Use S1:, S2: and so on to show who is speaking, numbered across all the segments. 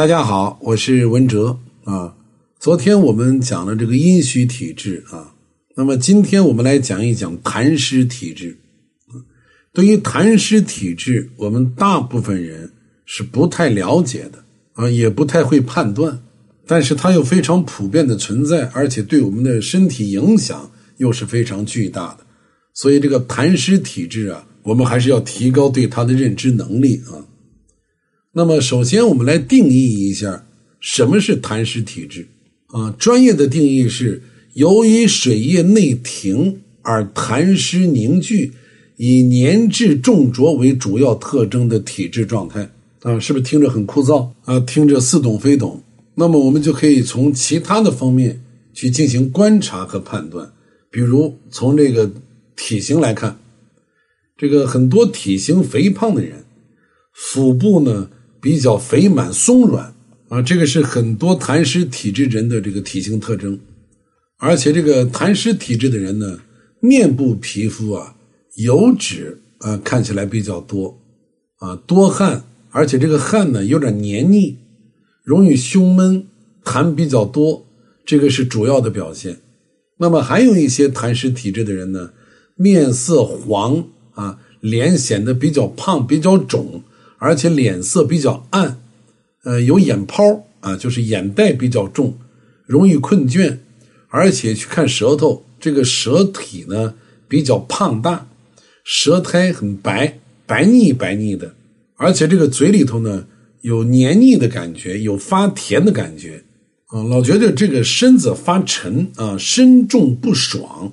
S1: 大家好，我是文哲啊。昨天我们讲了这个阴虚体质啊，那么今天我们来讲一讲痰湿体质。对于痰湿体质，我们大部分人是不太了解的啊，也不太会判断，但是它又非常普遍的存在，而且对我们的身体影响又是非常巨大的。所以这个痰湿体质啊，我们还是要提高对它的认知能力啊。那么，首先我们来定义一下什么是痰湿体质啊？专业的定义是由于水液内停而痰湿凝聚。以粘滞重浊为主要特征的体质状态啊，是不是听着很枯燥啊？听着似懂非懂。那么我们就可以从其他的方面去进行观察和判断，比如从这个体型来看，这个很多体型肥胖的人，腹部呢比较肥满松软啊，这个是很多痰湿体质人的这个体型特征。而且这个痰湿体质的人呢，面部皮肤啊。油脂啊，看起来比较多，啊，多汗，而且这个汗呢有点黏腻，容易胸闷，痰比较多，这个是主要的表现。那么还有一些痰湿体质的人呢，面色黄啊，脸显得比较胖、比较肿，而且脸色比较暗，呃，有眼泡啊，就是眼袋比较重，容易困倦，而且去看舌头，这个舌体呢比较胖大。舌苔很白，白腻白腻的，而且这个嘴里头呢有黏腻的感觉，有发甜的感觉，啊，老觉得这个身子发沉啊，身重不爽，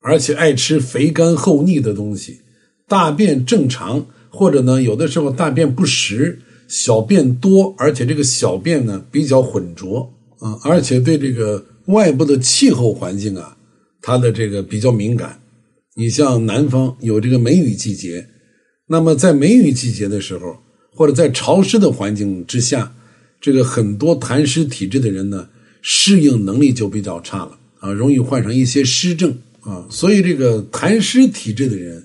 S1: 而且爱吃肥甘厚腻的东西，大便正常，或者呢有的时候大便不实，小便多，而且这个小便呢比较浑浊啊，而且对这个外部的气候环境啊，它的这个比较敏感。你像南方有这个梅雨季节，那么在梅雨季节的时候，或者在潮湿的环境之下，这个很多痰湿体质的人呢，适应能力就比较差了啊，容易患上一些湿症啊。所以这个痰湿体质的人，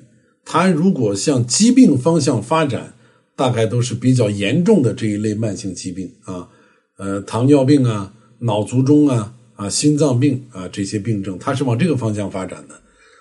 S1: 他如果向疾病方向发展，大概都是比较严重的这一类慢性疾病啊，呃，糖尿病啊、脑卒中啊、啊心脏病啊这些病症，它是往这个方向发展的。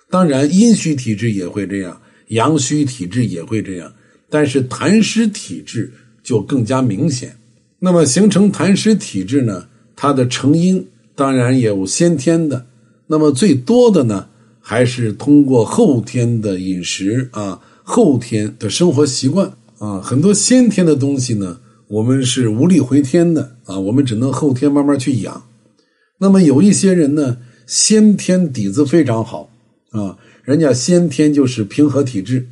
S1: 当然，阴虚体质也会这样，阳虚体质也会这样，但是痰湿体质就更加明显。那么，形成痰湿体质呢？它的成因当然也有先天的，那么最多的呢，还是通过后天的饮食啊，后天的生活习惯啊，很多先天的东西呢，我们是无力回天的啊，我们只能后天慢慢去养。那么有一些人呢，先天底子非常好。啊，人家先天就是平和体质，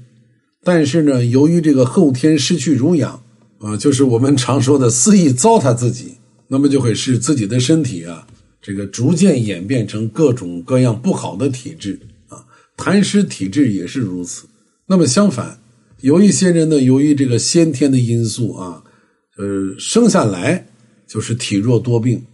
S1: 但是呢，由于这个后天失去濡养，啊，就是我们常说的肆意糟蹋自己，那么就会使自己的身体啊，这个逐渐演变成各种各样不好的体质啊，痰湿体质也是如此。那么相反，有一些人呢，由于这个先天的因素啊，呃，生下来就是体弱多病，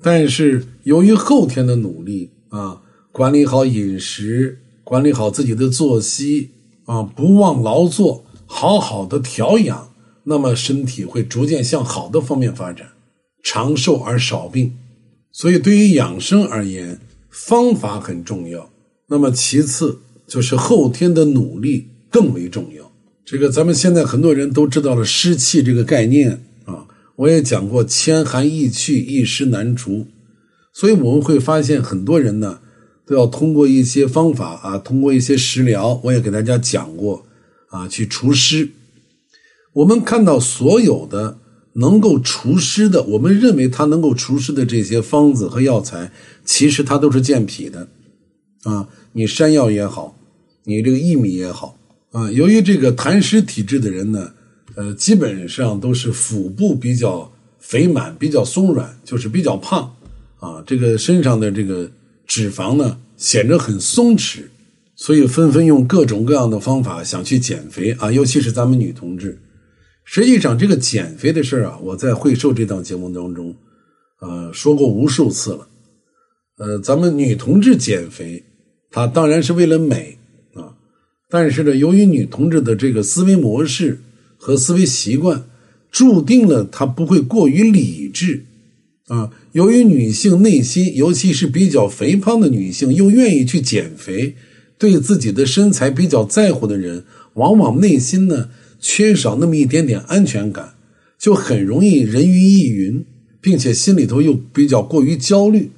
S1: 但是由于后天的努力啊。管理好饮食，管理好自己的作息啊，不忘劳作，好好的调养，那么身体会逐渐向好的方面发展，长寿而少病。所以，对于养生而言，方法很重要。那么，其次就是后天的努力更为重要。这个咱们现在很多人都知道了湿气这个概念啊，我也讲过，千寒易去，一湿难除。所以我们会发现很多人呢。都要通过一些方法啊，通过一些食疗，我也给大家讲过啊，去除湿。我们看到所有的能够除湿的，我们认为它能够除湿的这些方子和药材，其实它都是健脾的啊。你山药也好，你这个薏米也好啊。由于这个痰湿体质的人呢，呃，基本上都是腹部比较肥满、比较松软，就是比较胖啊。这个身上的这个。脂肪呢显得很松弛，所以纷纷用各种各样的方法想去减肥啊，尤其是咱们女同志。实际上，这个减肥的事啊，我在会瘦这档节目当中，呃，说过无数次了。呃，咱们女同志减肥，她当然是为了美啊，但是呢，由于女同志的这个思维模式和思维习惯，注定了她不会过于理智啊。由于女性内心，尤其是比较肥胖的女性，又愿意去减肥，对自己的身材比较在乎的人，往往内心呢缺少那么一点点安全感，就很容易人云亦云，并且心里头又比较过于焦虑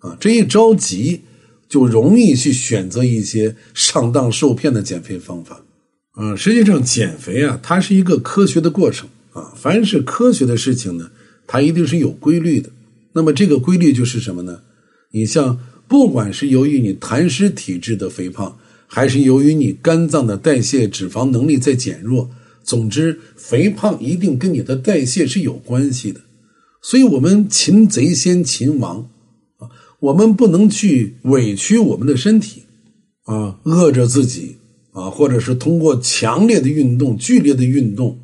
S1: 啊。这一着急，就容易去选择一些上当受骗的减肥方法啊。实际上，减肥啊，它是一个科学的过程啊。凡是科学的事情呢，它一定是有规律的。那么这个规律就是什么呢？你像，不管是由于你痰湿体质的肥胖，还是由于你肝脏的代谢脂肪能力在减弱，总之，肥胖一定跟你的代谢是有关系的。所以，我们擒贼先擒王啊，我们不能去委屈我们的身体啊，饿着自己啊，或者是通过强烈的运动、剧烈的运动。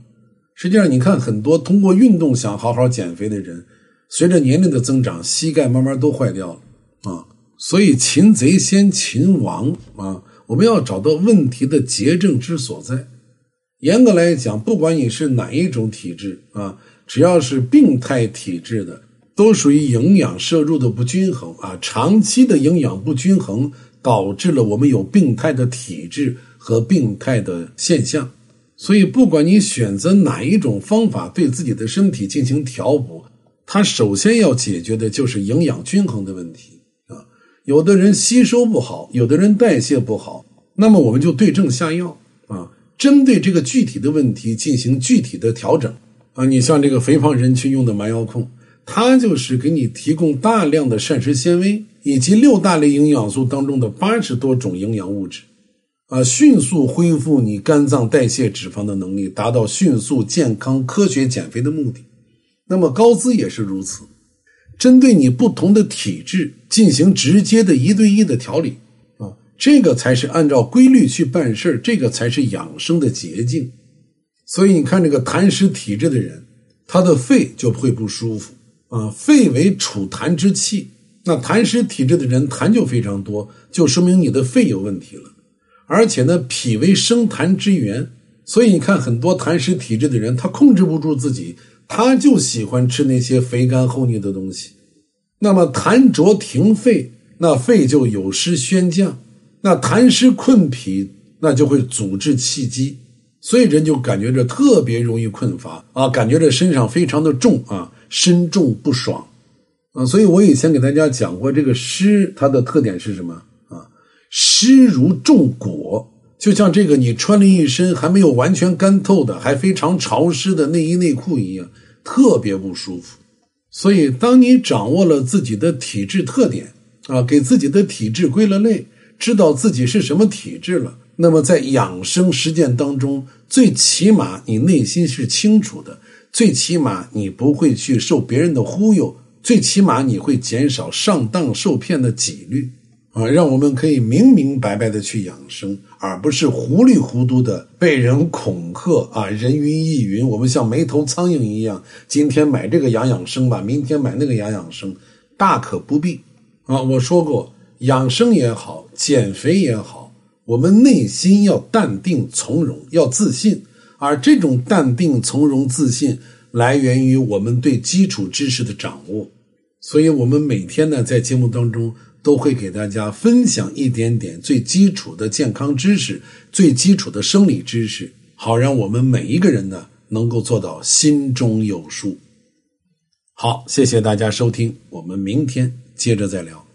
S1: 实际上，你看很多通过运动想好好减肥的人。随着年龄的增长，膝盖慢慢都坏掉了啊！所以擒贼先擒王啊！我们要找到问题的结症之所在。严格来讲，不管你是哪一种体质啊，只要是病态体质的，都属于营养摄入的不均衡啊。长期的营养不均衡，导致了我们有病态的体质和病态的现象。所以，不管你选择哪一种方法，对自己的身体进行调补。它首先要解决的就是营养均衡的问题啊，有的人吸收不好，有的人代谢不好，那么我们就对症下药，针对这个具体的问题进行具体的调整啊。你像这个肥胖人群用的蛮腰控，它就是给你提供大量的膳食纤维以及六大类营养素当中的八十多种营养物质啊，迅速恢复你肝脏代谢脂肪的能力，达到迅速健康科学减肥的目的。那么高姿也是如此，针对你不同的体质进行直接的一对一的调理，这个才是按照规律去办事这个才是养生的捷径。所以你看，这个痰湿体质的人，他的肺就会不舒服啊。肺为储痰之器，那痰湿体质的人痰就非常多，就说明你的肺有问题了。而且呢，脾为生痰之源，所以你看很多痰湿体质的人，他控制不住自己。他就喜欢吃那些肥甘厚腻的东西，那么痰浊停肺，那肺就有失宣降；那痰湿困脾，那就会阻滞气机，所以人就感觉着特别容易困乏啊，感觉着身上非常的重啊，身重不爽啊。所以我以前给大家讲过，这个湿它的特点是什么啊？湿如重裹。就像这个，你穿了一身还没有完全干透的，还非常潮湿的内衣内裤一样，特别不舒服。所以，当你掌握了自己的体质特点啊，给自己的体质归了类，知道自己是什么体质了，那么在养生实践当中，最起码你内心是清楚的，最起码你不会去受别人的忽悠，最起码你会减少上当受骗的几率。啊，让我们可以明明白白的去养生，而不是糊里糊涂的被人恐吓啊，人云亦云。我们像没头苍蝇一样，今天买这个养养生吧，明天买那个养养生，大可不必啊。我说过，养生也好，减肥也好，我们内心要淡定从容，要自信，而这种淡定从容、自信来源于我们对基础知识的掌握。所以，我们每天呢，在节目当中。都会给大家分享一点点最基础的健康知识、最基础的生理知识，好让我们每一个人呢能够做到心中有数。好，谢谢大家收听，我们明天接着再聊。